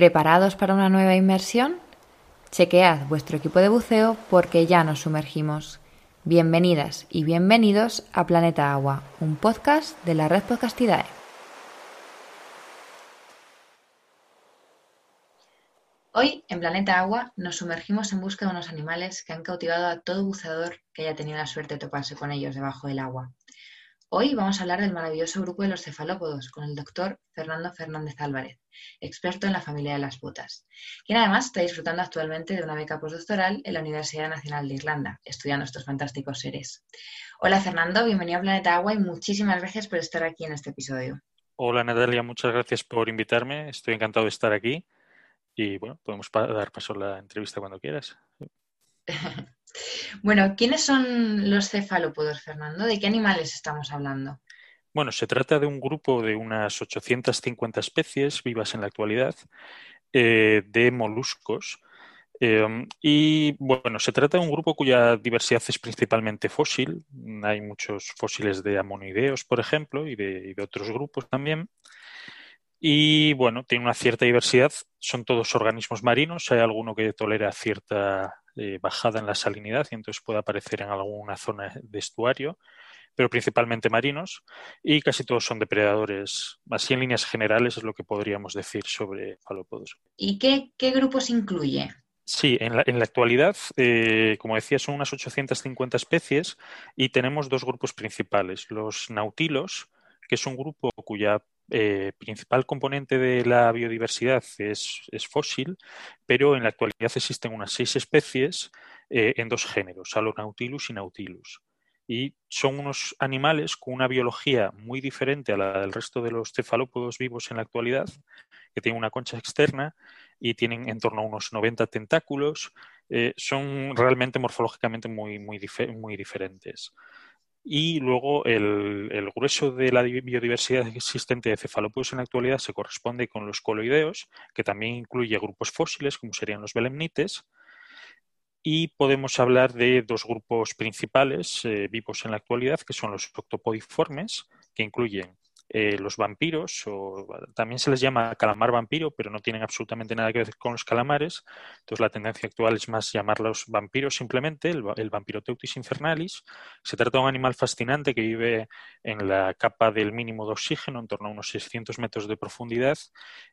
¿Preparados para una nueva inmersión? Chequead vuestro equipo de buceo porque ya nos sumergimos. Bienvenidas y bienvenidos a Planeta Agua, un podcast de la red Podcastidae. Hoy, en Planeta Agua, nos sumergimos en busca de unos animales que han cautivado a todo buceador que haya tenido la suerte de toparse con ellos debajo del agua. Hoy vamos a hablar del maravilloso grupo de los cefalópodos con el doctor Fernando Fernández Álvarez, experto en la familia de las botas, quien además está disfrutando actualmente de una beca postdoctoral en la Universidad Nacional de Irlanda, estudiando estos fantásticos seres. Hola Fernando, bienvenido a Planeta Agua y muchísimas gracias por estar aquí en este episodio. Hola Natalia, muchas gracias por invitarme, estoy encantado de estar aquí y bueno, podemos dar paso a la entrevista cuando quieras. Bueno, ¿quiénes son los cefalópodos, Fernando? ¿De qué animales estamos hablando? Bueno, se trata de un grupo de unas 850 especies vivas en la actualidad eh, de moluscos. Em, y bueno, se trata de un grupo cuya diversidad es principalmente fósil. Hay muchos fósiles de amonideos, por ejemplo, y de, otros grupos también. Y bueno, tiene una cierta diversidad. Son todos organismos marinos. Hay alguno que tolera cierta eh, bajada en la salinidad y entonces puede aparecer en alguna zona de estuario, pero principalmente marinos y casi todos son depredadores. Así en líneas generales es lo que podríamos decir sobre falópodos. ¿Y qué, grupos incluye? Sí, en la, actualidad, eh, como decía, son unas 850 especies y tenemos dos grupos principales. Los nautilos, que es un grupo cuya eh, principal componente de la biodiversidad es, fósil, pero en la actualidad existen unas seis especies eh, en dos géneros, Alonautilus y Nautilus. Y son unos animales con una biología muy diferente a la del resto de los cefalópodos vivos en la actualidad, que tienen una concha externa y tienen en torno a unos 90 tentáculos. Eh, son realmente morfológicamente muy, muy, muy diferentes y luego el, grueso de la biodiversidad existente de cefalópodos en la actualidad se corresponde con los coloideos, que también incluye grupos fósiles, como serían los belemnites, y podemos hablar de dos grupos principales eh, vivos en la actualidad, que son los octopodiformes, que incluyen eh, los vampiros, o también se les llama calamar vampiro, pero no tienen absolutamente nada que ver con los calamares. Entonces la tendencia actual es más llamarlos vampiros simplemente, el, el Vampiroteutis infernalis. Se trata de un animal fascinante que vive en la capa del mínimo de oxígeno, en torno a unos 600 metros de profundidad,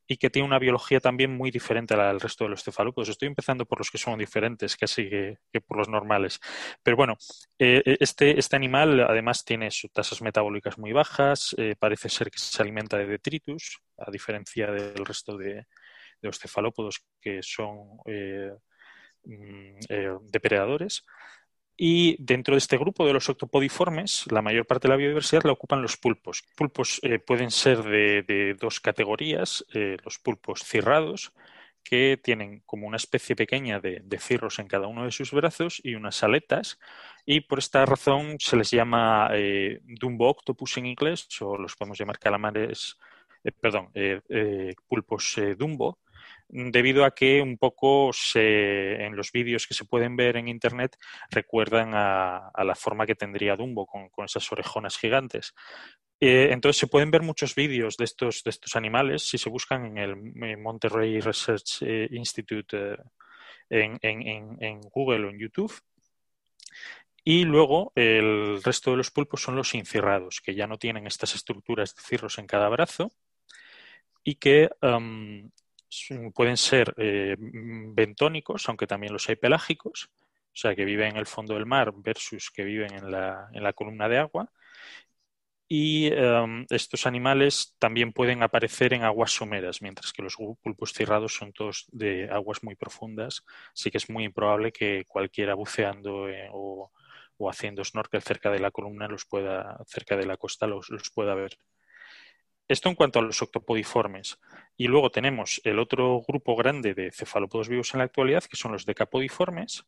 y que tiene una biología también muy diferente a la del resto de los cefalópodos. Estoy empezando por los que son diferentes casi que, por los normales. Pero bueno, eh, este, este animal además tiene sus tasas metabólicas muy bajas, eh, parece ser que se alimenta de detritus, a diferencia del resto de, los cefalópodos que son eh, mm, eh, depredadores. Y dentro de este grupo de los octopodiformes, la mayor parte de la biodiversidad la ocupan los pulpos. Pulpos eh, pueden ser de, dos categorías, los pulpos cirrados, que tienen como una especie pequeña de, cirros en cada uno de sus brazos y unas aletas, y por esta razón se les llama eh, Dumbo octopus en inglés, o los podemos llamar calamares, eh, perdón, eh, pulpos Dumbo, debido a que un poco en los vídeos que se pueden ver en internet recuerdan a, la forma que tendría Dumbo con, con, esas orejonas gigantes. Eh, entonces se pueden ver muchos vídeos de estos, de estos animales si se buscan en el Monterrey Research eh, Institute eh, en, Google o en YouTube. Y luego el resto de los pulpos son los incirrados, que ya no tienen estas estructuras de cirros en cada brazo y que pueden ser bentónicos, aunque también los hay pelágicos, o sea, que viven en el fondo del mar versus que viven en la, en la columna de agua y em, estos animales también pueden aparecer en aguas someras, mientras que los pulpos cerrados son todos de aguas muy profundas. Así que es muy improbable que cualquiera buceando eh, o, haciendo snorkel cerca de la columna, los pueda, cerca de la costa, los, pueda ver. Esto en cuanto a los octopodiformes. Y luego tenemos el otro grupo grande de cefalópodos vivos en la actualidad, que son los decapodiformes,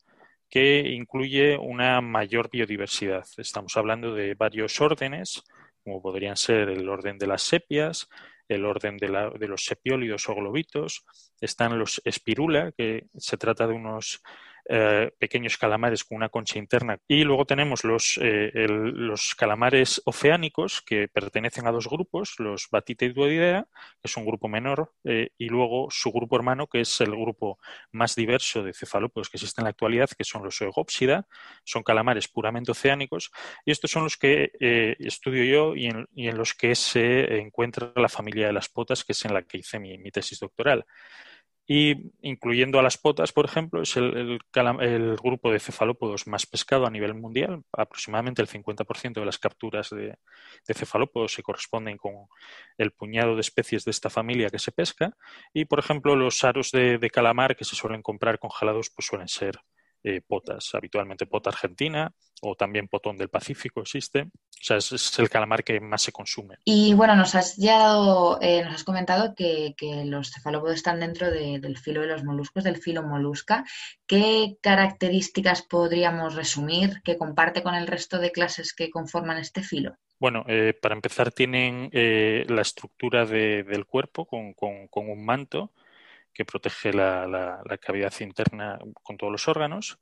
que incluye una mayor biodiversidad. Estamos hablando de varios órdenes, como podrían ser el orden de las sepias, el orden de, los sepiólidos o globitos, están los espirula, que se trata de unos eh, pequeños calamares con una concha interna. Y luego tenemos los, eh, los calamares oceánicos que pertenecen a dos grupos, los Duodidea, que es un grupo menor, eh, y luego su grupo hermano, que es el grupo más diverso de cefalópodos que existe en la actualidad, que son los Eugopsida, son calamares puramente oceánicos, y estos son los que estudio yo y en, y en, los que se encuentra la familia de las potas, que es en la que hice mi, mi tesis doctoral y incluyendo a las potas, por ejemplo, es el, grupo de cefalópodos más pescado a nivel mundial. Aproximadamente el 50% de las capturas de, cefalópodos se corresponden con el puñado de especies de esta familia que se pesca. Y, por ejemplo, los aros de, de calamar que se suelen comprar congelados pues suelen ser eh, potas, habitualmente pota argentina o también potón del Pacífico existe. O sea, es, el calamar que más se consume. Y bueno, nos has ya eh, nos has comentado que, los cefalópodos están dentro del filo de los moluscos, del filo molusca. ¿Qué características podríamos resumir que comparte con el resto de clases que conforman este filo? Bueno, eh, para empezar tienen la estructura del cuerpo con, con un manto que protege la, cavidad interna con todos los órganos.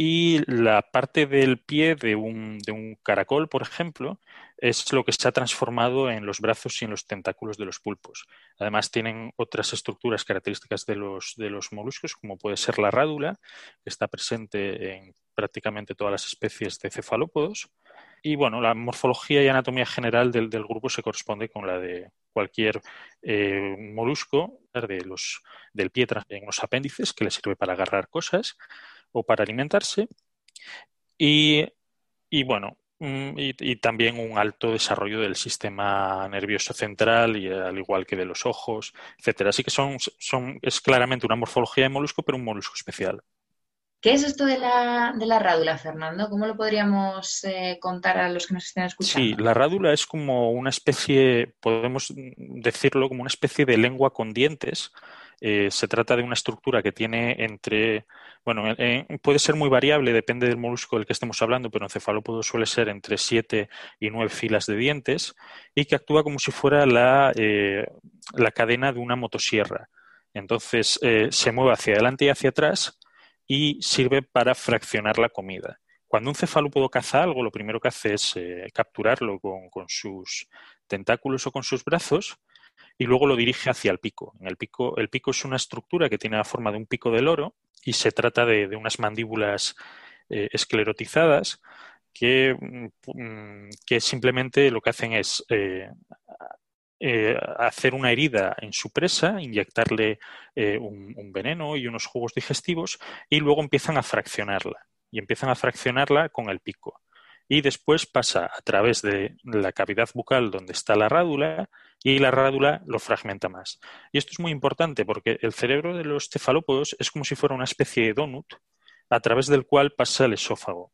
Y la parte del pie de un, caracol, por ejemplo, es lo que se ha transformado en los brazos y en los tentáculos de los pulpos. Además, tienen otras estructuras características de los, de los moluscos, como puede ser la rádula, que está presente en prácticamente todas las especies de cefalópodos. Y bueno, la morfología y anatomía general del, grupo se corresponde con la de cualquier eh, molusco de los, del pie en los apéndices que le sirve para agarrar cosas o para alimentarse. Y, bueno, mm, y, también un alto desarrollo del sistema nervioso central, y al igual que de los ojos, etcétera. Así que son, son, es claramente una morfología de molusco, pero un molusco especial. ¿Qué es esto de la, de la rádula, Fernando? ¿Cómo lo podríamos eh, contar a los que nos estén escuchando? Sí, la rádula es como una especie, podemos decirlo, como una especie de lengua con dientes. Eh, se trata de una estructura que tiene entre, bueno, puede ser muy variable, depende del molusco del que estemos hablando, pero en cefalópodo suele ser entre siete y nueve filas de dientes y que actúa como si fuera la, eh, la cadena de una motosierra. Entonces se mueve hacia adelante y hacia atrás y sirve para fraccionar la comida. Cuando un cefalópodo caza algo, lo primero que hace es eh, capturarlo con, sus tentáculos o con sus brazos y luego lo dirige hacia el pico. En el pico, el pico es una estructura que tiene la forma de un pico de loro y se trata de, unas mandíbulas eh, esclerotizadas que, mm, que, simplemente lo que hacen es eh, eh, hacer una herida en su presa, inyectarle eh, un, veneno y unos jugos digestivos y luego empiezan a fraccionarla. Y empiezan a fraccionarla con el pico. Y después pasa a través de la cavidad bucal donde está la rádula y la rádula lo fragmenta más. Y esto es muy importante porque el cerebro de los cefalópodos es como si fuera una especie de donut a través del cual pasa el esófago.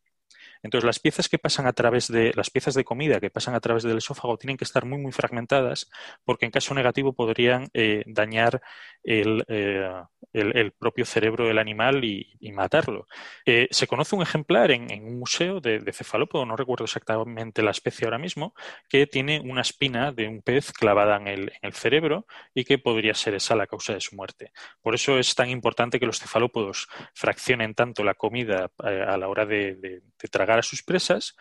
Entonces, las piezas que pasan a través de las piezas de comida que pasan a través del esófago tienen que estar muy, muy fragmentadas porque en caso negativo podrían eh, dañar el, eh, el, propio cerebro del animal y, matarlo. Eh, se conoce un ejemplar en, un museo de, cefalópodo, no recuerdo exactamente la especie ahora mismo, que tiene una espina de un pez clavada en el, cerebro y que podría ser esa la causa de su muerte. Por eso es tan importante que los cefalópodos fraccionen tanto la comida a la hora de tragar a sus presas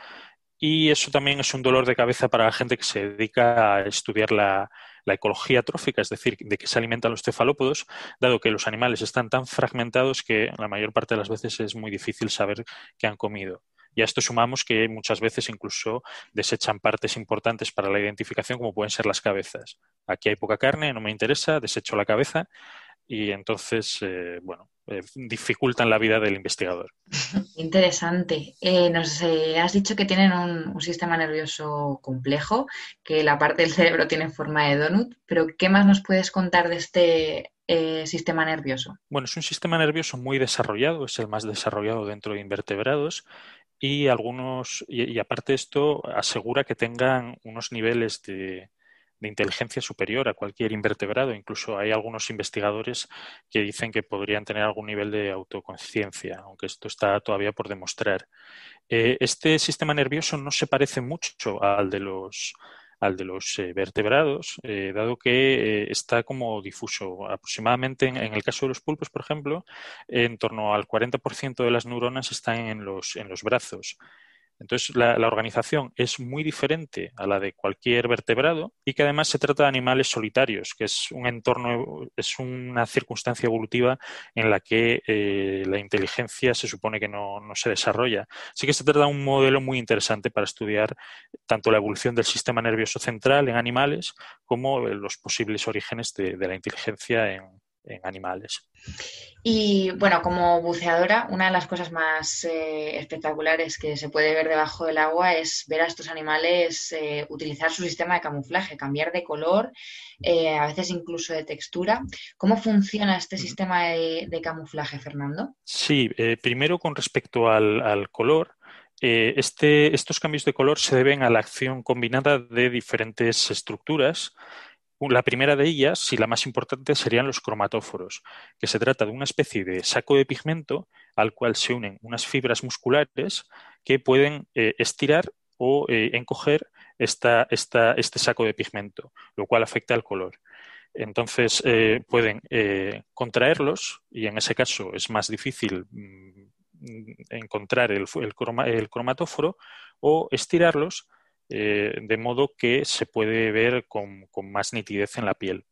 y eso también es un dolor de cabeza para la gente que se dedica a estudiar la, ecología trófica, es decir, de que se alimentan los cefalópodos, dado que los animales están tan fragmentados que la mayor parte de las veces es muy difícil saber qué han comido. Y a esto sumamos que muchas veces incluso desechan partes importantes para la identificación, como pueden ser las cabezas. Aquí hay poca carne, no me interesa, desecho la cabeza y entonces, eh, bueno, eh, dificultan la vida del investigador. Interesante. Eh, nos has dicho que tienen un, sistema nervioso complejo, que la parte del cerebro tiene forma de donut, pero ¿qué más nos puedes contar de este sistema nervioso? Bueno, es un sistema nervioso muy desarrollado, es el más desarrollado dentro de invertebrados y algunos, y aparte esto asegura que tengan unos niveles de, de inteligencia superior a cualquier invertebrado. Incluso hay algunos investigadores que dicen que podrían tener algún nivel de autoconciencia, aunque esto está todavía por demostrar. Eh, este sistema nervioso no se parece mucho al de los al de los vertebrados, dado que está como difuso. Aproximadamente en, el caso de los pulpos, por ejemplo, en torno al 40% de las neuronas están en los, en los brazos. Entonces, la, organización es muy diferente a la de cualquier vertebrado y que además se trata de animales solitarios, que es un entorno, es una circunstancia evolutiva en la que eh, la inteligencia se supone que no, se desarrolla. Así que se trata de un modelo muy interesante para estudiar tanto la evolución del sistema nervioso central en animales como los posibles orígenes de la inteligencia en, en animales. Y bueno, como buceadora, una de las cosas más eh, espectaculares que se puede ver debajo del agua es ver a estos animales eh, utilizar su sistema de camuflaje, cambiar de color, eh, a veces incluso de textura. ¿Cómo funciona este sistema de, camuflaje, Fernando? Sí, primero con respecto al, color. Este, estos cambios de color se deben a la acción combinada de diferentes estructuras la primera de ellas, y la más importante, serían los cromatóforos, que se trata de una especie de saco de pigmento al cual se unen unas fibras musculares que pueden eh, estirar o eh, encoger esta, este saco de pigmento, lo cual afecta al color. Entonces eh, pueden contraerlos y en ese caso es más difícil mm, encontrar el, el cromatóforo o estirarlos eh, de modo que se puede ver con, más nitidez en la piel.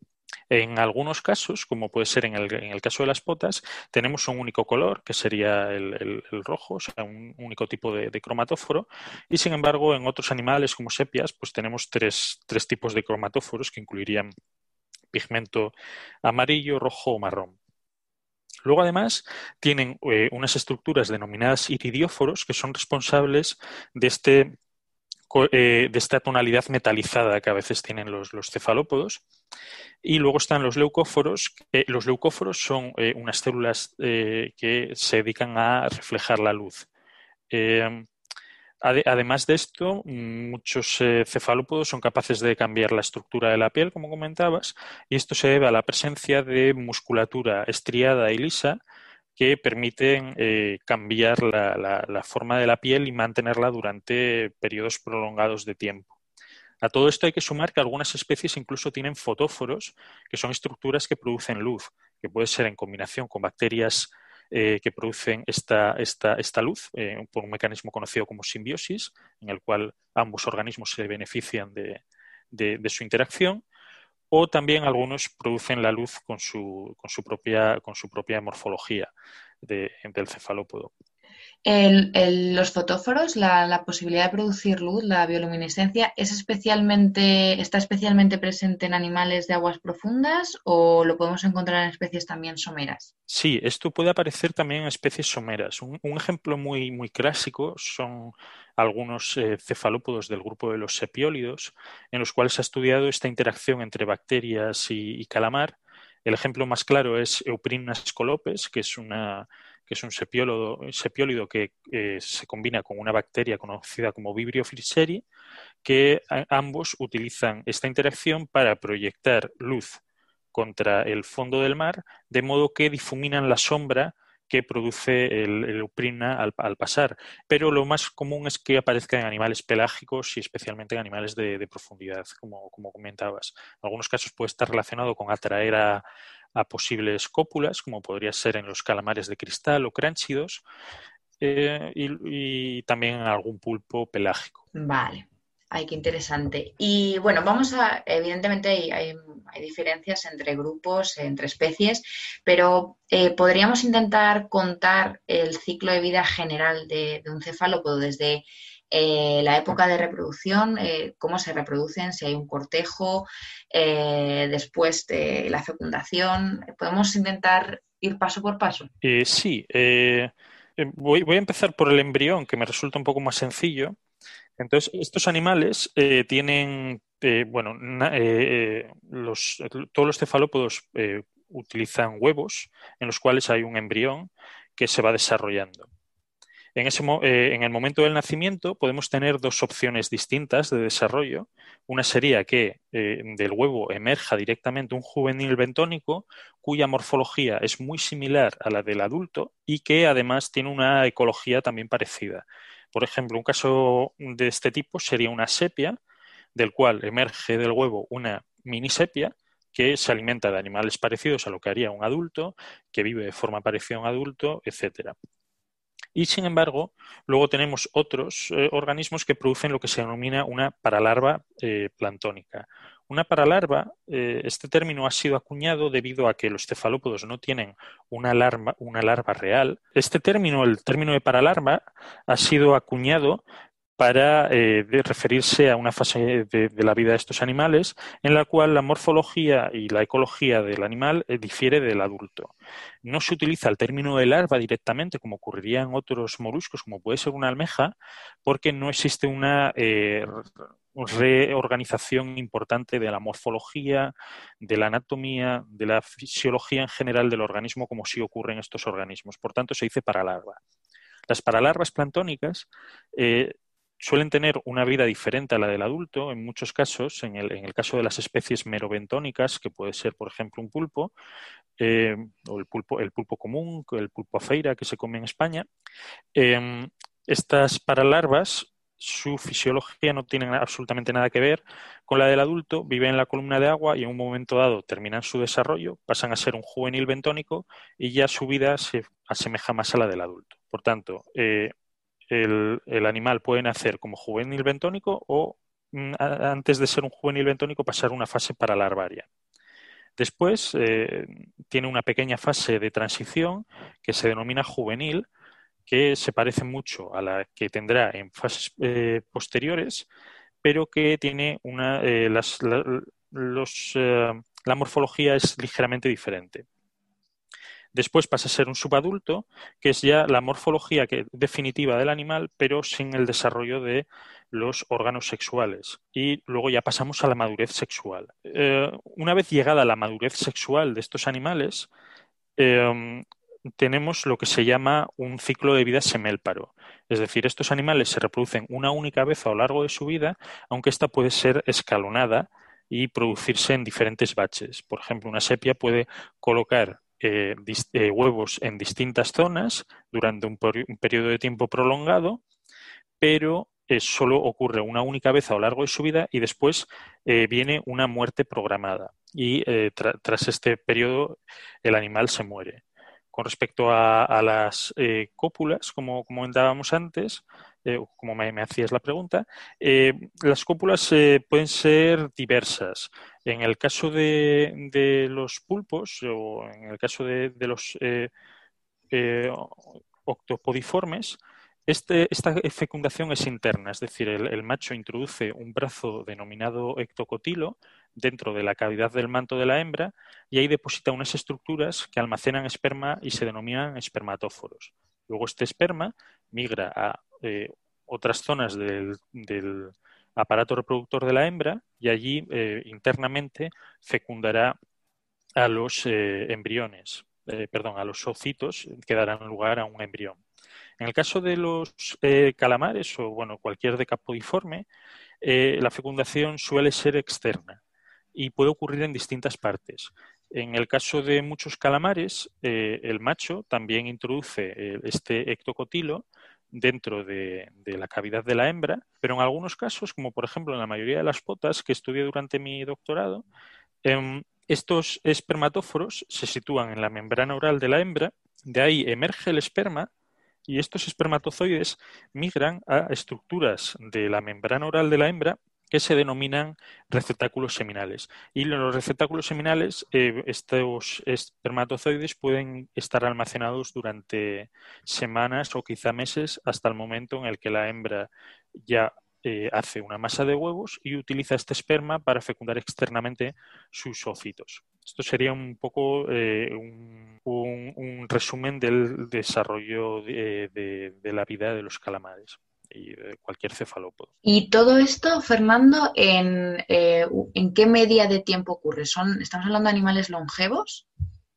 En algunos casos, como puede ser en el, caso de las potas, tenemos un único color, que sería el, rojo, o sea, un único tipo de, cromatóforo, y sin embargo, en otros animales como sepias, pues tenemos tres, tipos de cromatóforos que incluirían pigmento amarillo, rojo o marrón. Luego, además, tienen eh, unas estructuras denominadas iridióforos que son responsables de este eh, de esta tonalidad metalizada que a veces tienen los, cefalópodos. Y luego están los leucóforos. los leucóforos son eh, unas células eh, que se dedican a reflejar la luz. además de esto, muchos cefalópodos son capaces de cambiar la estructura de la piel, como comentabas, y esto se debe a la presencia de musculatura estriada y lisa que permiten eh, cambiar la, forma de la piel y mantenerla durante periodos prolongados de tiempo. A todo esto hay que sumar que algunas especies incluso tienen fotóforos, que son estructuras que producen luz, que puede ser en combinación con bacterias eh, que producen esta, luz eh, por un mecanismo conocido como simbiosis, en el cual ambos organismos se benefician de su interacción, o también algunos producen la luz con su, con su, propia, con su propia morfología de, del cefalópodo. los fotóforos, la, posibilidad de producir luz, la bioluminescencia, ¿es especialmente, ¿está especialmente presente en animales de aguas profundas o lo podemos encontrar en especies también someras? Sí, esto puede aparecer también en especies someras. Un, ejemplo muy, muy clásico son algunos eh, cefalópodos del grupo de los sepiólidos, en los cuales se ha estudiado esta interacción entre bacterias y, calamar. El ejemplo más claro es Euprina scolopes, que es, una, que es un sepiólido, que eh, se combina con una bacteria conocida como Vibrio friseri, que ambos utilizan esta interacción para proyectar luz contra el fondo del mar, de modo que difuminan la sombra que produce el, uprina al, pasar. Pero lo más común es que aparezca en animales pelágicos y especialmente en animales de, profundidad, como, comentabas. En algunos casos puede estar relacionado con atraer a, posibles cópulas, como podría ser en los calamares de cristal o cránchidos, eh, y, y, también en algún pulpo pelágico. Vale. Ay, qué interesante. Y bueno, vamos a, evidentemente hay, diferencias entre grupos, entre especies, pero eh, podríamos intentar contar el ciclo de vida general de, un cefalópodo desde eh, la época de reproducción, eh, cómo se reproducen, si hay un cortejo, después de la fecundación. ¿Podemos intentar ir paso por paso? sí. Voy, voy a empezar por el embrión, que me resulta un poco más sencillo. Entonces, estos animales eh, tienen, eh, bueno, eh, todos los cefalópodos utilizan huevos en los cuales hay un embrión que se va desarrollando. En, ese, en, el momento del nacimiento podemos tener dos opciones distintas de desarrollo. Una sería que del huevo emerja directamente un juvenil bentónico cuya morfología es muy similar a la del adulto y que además tiene una ecología también parecida. Por ejemplo, un caso de este tipo sería una sepia, del cual emerge del huevo una mini sepia que se alimenta de animales parecidos a lo que haría un adulto, que vive de forma parecida a un adulto, etcétera. Y sin embargo, luego tenemos otros eh, organismos que producen lo que se denomina una paralarva eh, plantónica. Una paralarva, eh, este término ha sido acuñado debido a que los cefalópodos no tienen una larva, una larva real. Este término, el término de paralarva, ha sido acuñado para eh, referirse a una fase de, la vida de estos animales en la cual la morfología y la ecología del animal eh, difiere del adulto. No se utiliza el término de larva directamente, como ocurriría en otros moluscos, como puede ser una almeja, porque no existe una reorganización importante de la morfología, de la anatomía, de la fisiología en general del organismo, como sí ocurre en estos organismos. Por tanto, se dice paralarva. Las paralarvas plantónicas suelen tener una vida diferente a la del adulto en muchos casos, en el, en el caso de las especies merobentónicas, que puede ser, por ejemplo, un pulpo, eh, o el pulpo, el pulpo común, el pulpo afeira que se come en España. Eh, estas paralarvas, su fisiología no tiene absolutamente nada que ver con la del adulto, viven en la columna de agua y en un momento dado terminan su desarrollo, pasan a ser un juvenil bentónico y ya su vida se asemeja más a la del adulto. Por tanto, eh, el, animal puede nacer como juvenil bentónico o mm, antes de ser un juvenil bentónico pasar una fase paralarvaria. Después eh, tiene una pequeña fase de transición que se denomina juvenil, que se parece mucho a la que tendrá en fases eh, posteriores, pero que tiene una, eh, la morfología es ligeramente diferente. Después pasa a ser un subadulto, que es ya la morfología definitiva del animal, pero sin el desarrollo de los órganos sexuales. Y luego ya pasamos a la madurez sexual. Eh, una vez llegada la madurez sexual de estos animales, tenemos lo que se llama un ciclo de vida semélparo. Es decir, estos animales se reproducen una única vez a lo largo de su vida, aunque esta puede ser escalonada y producirse en diferentes baches. Por ejemplo, una sepia puede colocar eh, eh, huevos en distintas zonas durante un, periodo de tiempo prolongado, pero eh, solo ocurre una única vez a lo largo de su vida y después viene una muerte programada. Y tras este periodo el animal se muere. Con respecto a, las cópulas, como comentábamos antes, como me, hacías la pregunta, las cópulas pueden ser diversas. En el caso de, los pulpos o en el caso de, los eh, eh, octopodiformes, este, esta fecundación es interna, es decir, el, macho introduce un brazo denominado ectocotilo dentro de la cavidad del manto de la hembra y ahí deposita unas estructuras que almacenan esperma y se denominan espermatóforos. Luego este esperma migra a eh, otras zonas del, aparato reproductor de la hembra y allí eh, internamente fecundará a los eh, embriones, eh, perdón, a los ocitos que darán lugar a un embrión. En el caso de los calamares o bueno, cualquier decapodiforme, la fecundación suele ser externa y puede ocurrir en distintas partes. En el caso de muchos calamares, el macho también introduce este ectocotilo dentro de, la cavidad de la hembra, pero en algunos casos, como por ejemplo en la mayoría de las potas que estudié durante mi doctorado, em, estos espermatóforos se sitúan en la membrana oral de la hembra, de ahí emerge el esperma y estos espermatozoides migran a estructuras de la membrana oral de la hembra que se denominan receptáculos seminales. Y los receptáculos seminales, eh, estos espermatozoides pueden estar almacenados durante semanas o quizá meses hasta el momento en el que la hembra ya eh, hace una masa de huevos y utiliza este esperma para fecundar externamente sus ocitos. Esto sería un poco eh, un, resumen del desarrollo de la vida de los calamares y de cualquier cefalópodo. ¿Y todo esto, Fernando, en, eh, en qué media de tiempo ocurre? ¿Son, ¿Estamos hablando de animales longevos?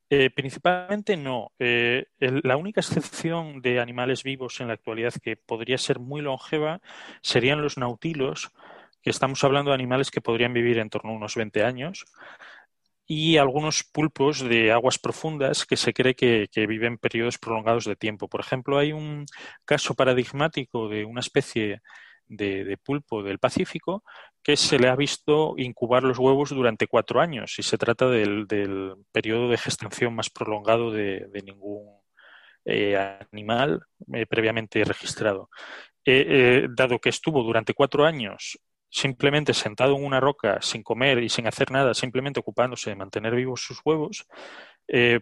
Eh, principalmente no. Eh, la única excepción de animales vivos en la actualidad que podría ser muy longeva serían los nautilos, que estamos hablando de animales que podrían vivir en torno a unos 20 años, y algunos pulpos de aguas profundas que se cree que, viven periodos prolongados de tiempo. Por ejemplo, hay un caso paradigmático de una especie de, pulpo del Pacífico que se le ha visto incubar los huevos durante cuatro años y se trata del, periodo de gestación más prolongado de, ningún eh, animal eh, previamente registrado. Eh, dado que estuvo durante cuatro años simplemente sentado en una roca sin comer y sin hacer nada, simplemente ocupándose de mantener vivos sus huevos,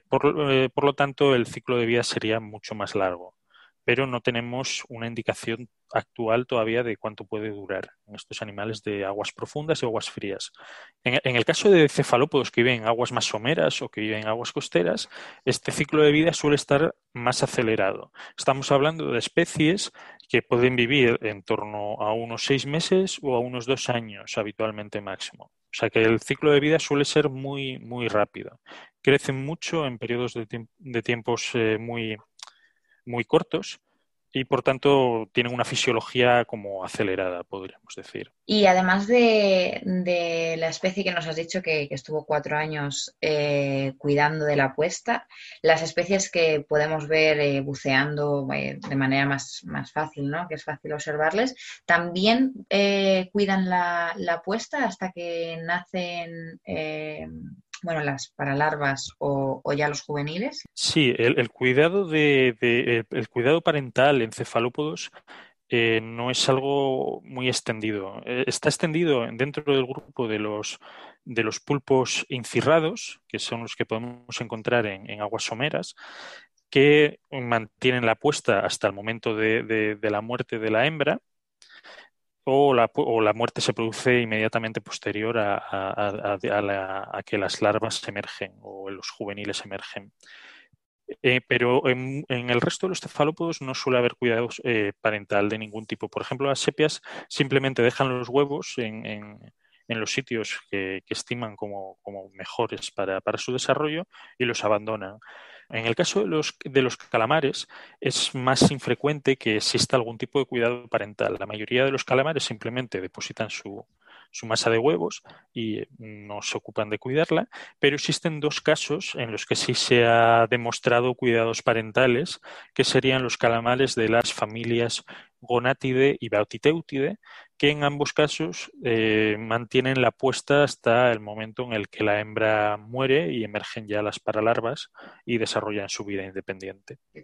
por, por lo tanto el ciclo de vida sería mucho más largo. Pero no tenemos una indicación actual todavía de cuánto puede durar en estos animales de aguas profundas y aguas frías. En, el caso de cefalópodos que viven en aguas más someras o que viven en aguas costeras, este ciclo de vida suele estar más acelerado. Estamos hablando de especies que pueden vivir en torno a unos seis meses o a unos dos años habitualmente máximo. O sea que el ciclo de vida suele ser muy, muy rápido. Crecen mucho en periodos de, tiempos eh, muy, muy cortos y por tanto tienen una fisiología como acelerada, podríamos decir. Y además de, la especie que nos has dicho que, estuvo cuatro años eh, cuidando de la puesta, las especies que podemos ver eh, buceando eh, de manera más, más, fácil, ¿no? que es fácil observarles, también cuidan la, la, puesta hasta que nacen bueno, las para larvas o, ya los juveniles? Sí, el, cuidado de, el, cuidado parental en cefalópodos eh, no es algo muy extendido. Eh, está extendido dentro del grupo de los de los pulpos incirrados, que son los que podemos encontrar en, aguas someras, que mantienen la puesta hasta el momento de la muerte de la hembra o la, o la, muerte se produce inmediatamente posterior a, que las larvas emergen o los juveniles emergen. Eh, pero en, el resto de los cefalópodos no suele haber cuidados eh, parental de ningún tipo. Por ejemplo, las sepias simplemente dejan los huevos en, los sitios que, estiman como, mejores para, para, su desarrollo y los abandonan. En el caso de los, de los calamares es más infrecuente que exista algún tipo de cuidado parental. La mayoría de los calamares simplemente depositan su, su masa de huevos y no se ocupan de cuidarla, pero existen dos casos en los que sí se ha demostrado cuidados parentales, que serían los calamares de las familias Gonatide y Bautiteutide, que en ambos casos eh, mantienen la puesta hasta el momento en el que la hembra muere y emergen ya las paralarvas y desarrollan su vida independiente. Qué.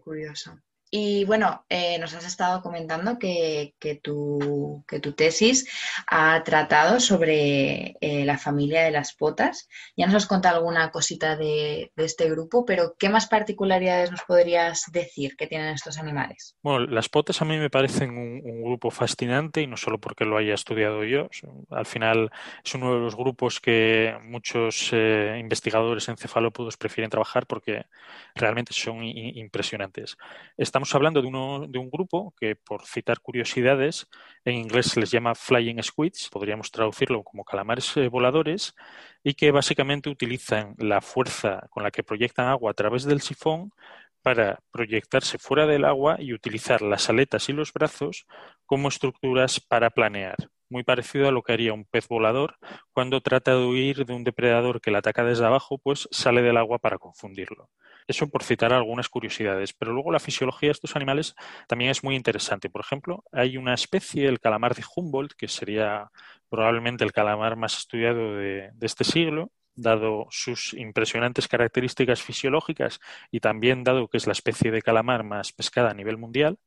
Y bueno, eh, nos has estado comentando que, tu, tesis ha tratado sobre eh, la familia de las potas. Ya nos has contado alguna cosita de, este grupo, pero ¿qué más particularidades nos podrías decir que tienen estos animales? Bueno, las potas a mí me parecen un, grupo fascinante y no solo porque lo haya estudiado yo. Al final es uno de los grupos que muchos eh, investigadores en cefalópodos prefieren trabajar porque realmente son impresionantes hablando de, uno, de un grupo que, por citar curiosidades, en inglés se les llama flying squids, podríamos traducirlo como calamares eh, voladores, y que básicamente utilizan la fuerza con la que proyectan agua a través del sifón para proyectarse fuera del agua y utilizar las aletas y los brazos como estructuras para planear muy parecido a lo que haría un pez volador cuando trata de huir de un depredador que le ataca desde abajo, pues sale del agua para confundirlo. Eso por citar algunas curiosidades, pero luego la fisiología de estos animales también es muy interesante. Por ejemplo, hay una especie, el calamar de Humboldt, que sería probablemente el calamar más estudiado de, este siglo, dado sus impresionantes características fisiológicas y también dado que es la especie de calamar más pescada a nivel mundial,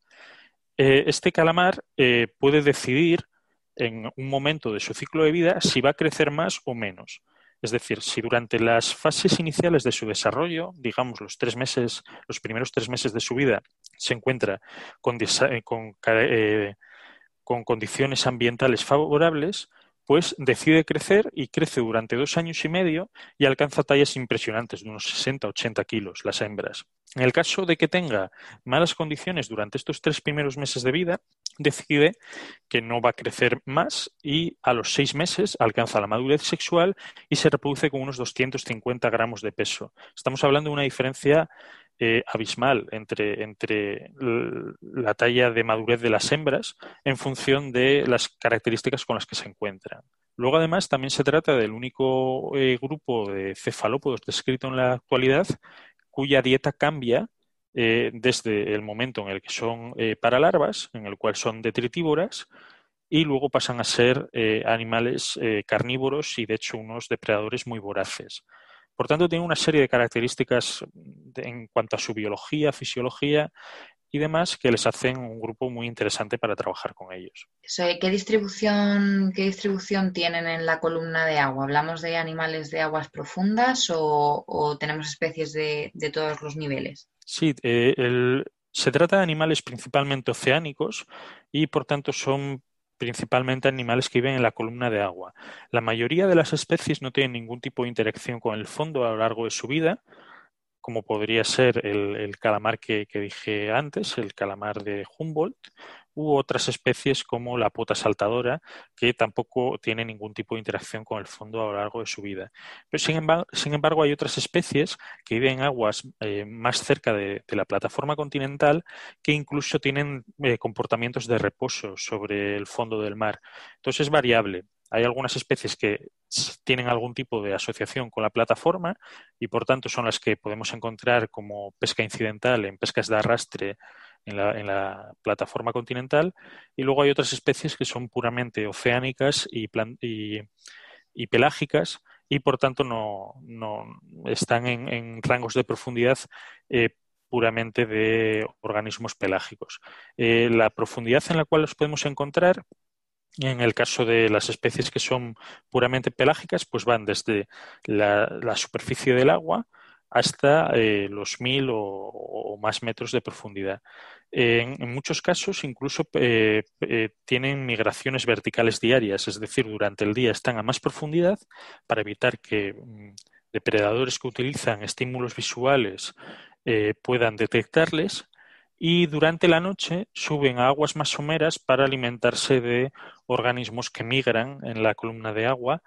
eh, este calamar eh, puede decidir en un momento de su ciclo de vida si va a crecer más o menos. Es decir, si durante las fases iniciales de su desarrollo, digamos los tres meses, los primeros tres meses de su vida, se encuentra con, eh, eh, con condiciones ambientales favorables, pues decide crecer y crece durante dos años y medio y alcanza tallas impresionantes de unos 60-80 kilos las hembras. En el caso de que tenga malas condiciones durante estos tres primeros meses de vida, decide que no va a crecer más y a los seis meses alcanza la madurez sexual y se reproduce con unos 250 gramos de peso. Estamos hablando de una diferencia eh, abismal entre, entre la talla de madurez de las hembras en función de las características con las que se encuentran. Luego, además, también se trata del único eh, grupo de cefalópodos descrito en la actualidad cuya dieta cambia eh, desde el momento en el que son para larvas, en el cual son detritívoras, y luego pasan a ser eh, animales eh, carnívoros y de hecho unos depredadores muy voraces. Por tanto, tienen una serie de características en cuanto a su biología, fisiología y demás que les hacen un grupo muy interesante para trabajar con ellos. ¿Qué distribución, qué distribución tienen en la columna de agua? ¿Hablamos de animales de aguas profundas o, tenemos especies de, todos los niveles? Sí, eh, se trata de animales principalmente oceánicos y por tanto son principalmente animales que viven en la columna de agua. La mayoría de las especies no tienen ningún tipo de interacción con el fondo a lo largo de su vida, como podría ser el, calamar que, dije antes, el calamar de Humboldt, u otras especies como la pota saltadora, que tampoco tiene ningún tipo de interacción con el fondo a lo largo de su vida. Pero sin embargo, hay otras especies que viven en aguas eh, más cerca de, la plataforma continental que incluso tienen eh, comportamientos de reposo sobre el fondo del mar. Entonces es variable. Hay algunas especies que tienen algún tipo de asociación con la plataforma y por tanto son las que podemos encontrar como pesca incidental en pescas de arrastre en la, plataforma continental y luego hay otras especies que son puramente oceánicas y, pelágicas y por tanto no, están en, rangos de profundidad eh, puramente de organismos pelágicos. Eh, la profundidad en la cual los podemos encontrar en el caso de las especies que son puramente pelágicas, pues van desde la, superficie del agua hasta eh, los mil o, más metros de profundidad. En, muchos casos incluso eh, eh, tienen migraciones verticales diarias, es decir, durante el día están a más profundidad para evitar que mm, depredadores que utilizan estímulos visuales puedan detectarles y durante la noche suben a aguas más someras para alimentarse de organismos que migran en la columna de agua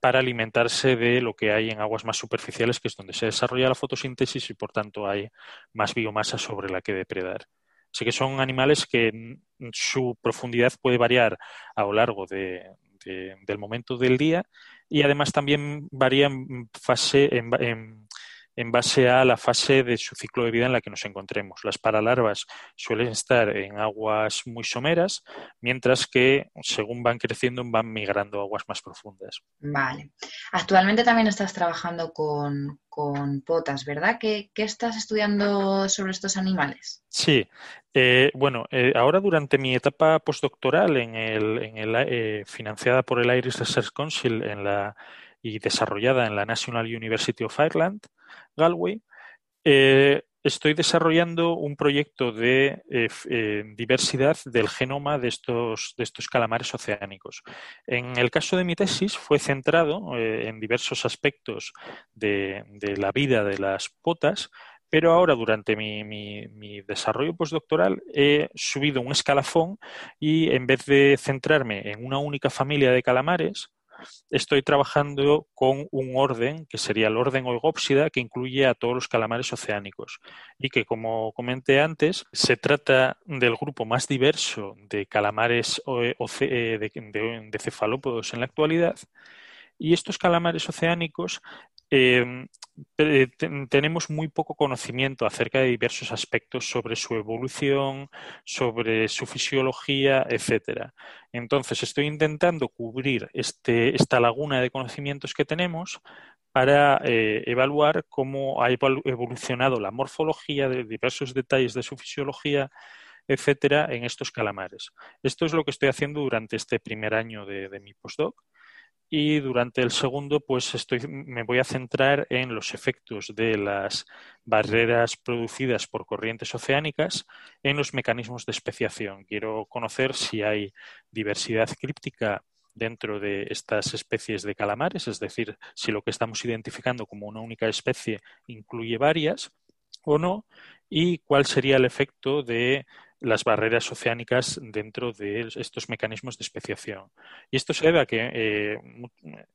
para alimentarse de lo que hay en aguas más superficiales, que es donde se desarrolla la fotosíntesis y por tanto hay más biomasa sobre la que depredar. Así que son animales que su profundidad puede variar a lo largo del momento del día y además también varía en fase, en, en base a la fase de su ciclo de vida en la que nos encontremos. Las paralarvas suelen estar en aguas muy someras, mientras que según van creciendo van migrando a aguas más profundas. Vale. Actualmente también estás trabajando con, potas, ¿verdad? ¿Qué, estás estudiando sobre estos animales? Sí, eh, bueno, eh, ahora durante mi etapa postdoctoral en el, en el eh, financiada por el Irish Research Council en la y desarrollada en la National University of Ireland, Galway, eh, estoy desarrollando un proyecto de eh, eh, diversidad del genoma de estos, de estos calamares oceánicos. En el caso de mi tesis fue centrado en diversos aspectos de, la vida de las potas, pero ahora durante mi, mi, desarrollo postdoctoral he subido un escalafón y en vez de centrarme en una única familia de calamares, estoy trabajando con un orden que sería el orden oigópsida que incluye a todos los calamares oceánicos y que, como comenté antes, se trata del grupo más diverso de calamares eh, de, cefalópodos en la actualidad. Y estos calamares oceánicos eh, tenemos muy poco conocimiento acerca de diversos aspectos sobre su evolución, sobre su fisiología, etcétera. Entonces, estoy intentando cubrir este, esta laguna de conocimientos que tenemos para eh, evaluar cómo ha evolucionado la morfología de diversos detalles de su fisiología, etcétera, en estos calamares. Esto es lo que estoy haciendo durante este primer año de mi postdoc y durante el segundo pues estoy, me voy a centrar en los efectos de las barreras producidas por corrientes oceánicas en los mecanismos de especiación. Quiero conocer si hay diversidad críptica dentro de estas especies de calamares, es decir, si lo que estamos identificando como una única especie incluye varias o no, y cuál sería el efecto de las barreras oceánicas dentro de estos mecanismos de especiación. Y esto se debe a que eh,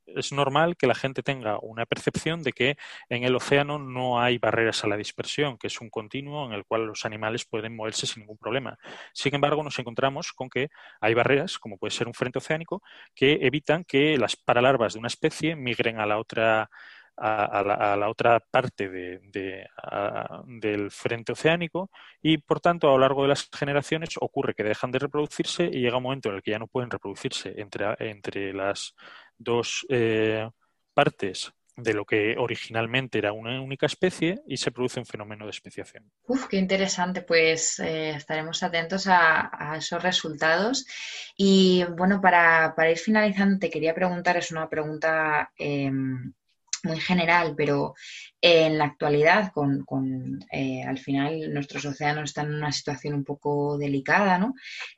es normal que la gente tenga una percepción de que en el océano no hay barreras a la dispersión, que es un continuo en el cual los animales pueden moverse sin ningún problema. Sin embargo, nos encontramos con que hay barreras, como puede ser un frente oceánico, que evitan que las paralarvas de una especie migren a la otra a, la, otra parte del frente oceánico y, por tanto, a lo largo de las generaciones ocurre que dejan de reproducirse y llega un momento en el que ya no pueden reproducirse entre, entre las dos eh, partes de lo que originalmente era una única especie y se produce un fenómeno de especiación. Uf, qué interesante. Pues eh, estaremos atentos a, esos resultados. Y bueno, para, ir finalizando, te quería preguntar, es una pregunta em, muy general, pero en la actualidad, con, eh, al final nuestros océanos están en una situación un poco delicada, ¿no?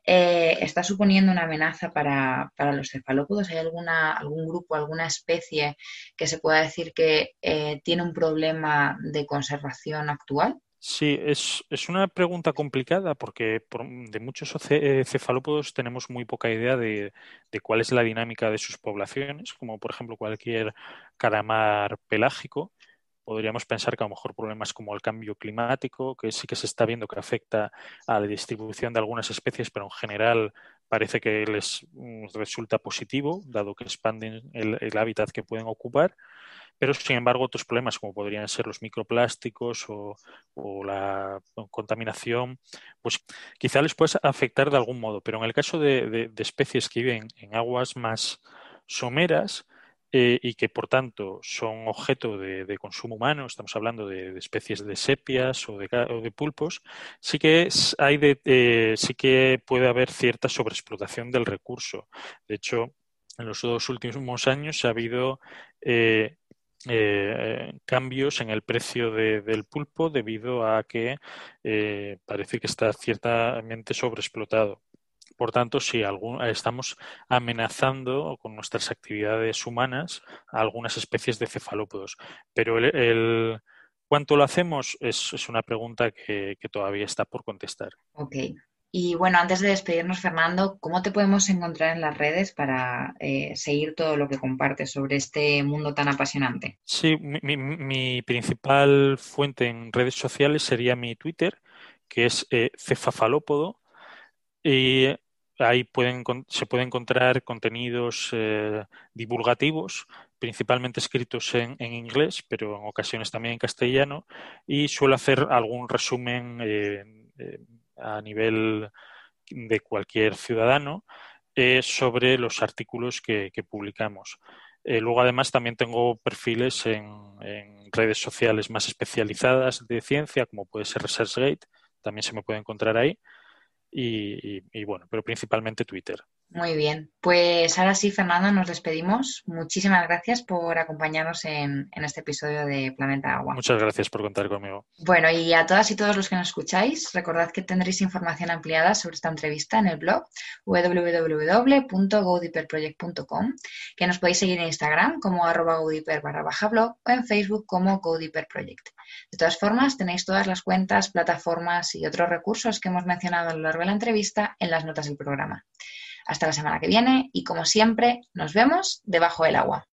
Eh, ¿Está suponiendo una amenaza para, los cefalópodos? ¿Hay alguna, algún grupo, alguna especie que se pueda decir que eh, tiene un problema de conservación actual? Sí, es, una pregunta complicada porque de muchos eh, cefalópodos tenemos muy poca idea de, cuál es la dinámica de sus poblaciones, como por ejemplo cualquier calamar pelágico. Podríamos pensar que a lo mejor problemas como el cambio climático, que sí que se está viendo que afecta a la distribución de algunas especies, pero en general parece que les mm, resulta positivo, dado que expanden el hábitat que pueden ocupar pero sin embargo otros problemas como podrían ser los microplásticos o, la contaminación, pues quizá les puede afectar de algún modo, pero en el caso de, especies que viven en aguas más someras, eh, y que por tanto son objeto de, consumo humano, estamos hablando de, especies de sepias o de, pulpos, sí que hay eh, sí que puede haber cierta sobreexplotación del recurso. De hecho, en los dos últimos años ha habido eh, eh, cambios en el precio del pulpo debido a que eh, parece que está ciertamente sobreexplotado. Por tanto, sí, estamos amenazando con nuestras actividades humanas a algunas especies de cefalópodos. Pero el, ¿cuánto lo hacemos? Es, una pregunta que, que, todavía está por contestar. Ok. Y bueno, antes de despedirnos, Fernando, ¿cómo te podemos encontrar en las redes para eh, seguir todo lo que compartes sobre este mundo tan apasionante? Sí, mi, principal fuente en redes sociales sería mi Twitter, que es eh, cefafalópodo. Y ahí pueden, se puede encontrar contenidos eh, divulgativos, principalmente escritos en, en, inglés, pero en ocasiones también en castellano, y suelo hacer algún resumen a nivel de cualquier ciudadano eh, sobre los artículos que, publicamos. Eh, luego, además, también tengo perfiles en, redes sociales más especializadas de ciencia, como puede ser ResearchGate, también se me puede encontrar ahí. y bueno, pero principalmente Twitter. Muy bien, pues ahora sí, Fernando, nos despedimos. Muchísimas gracias por acompañarnos en, este episodio de Planeta Agua. Muchas gracias por contar conmigo. Bueno, y a todas y todos los que nos escucháis, recordad que tendréis información ampliada sobre esta entrevista en el blog www.godiperproject.com, que nos podéis seguir en Instagram como arroba barra baja blog o en Facebook como godiperproject. De todas formas, tenéis todas las cuentas, plataformas y otros recursos que hemos mencionado a lo largo de la entrevista en las notas del programa. Hasta la semana que viene y como siempre, nos vemos debajo del agua.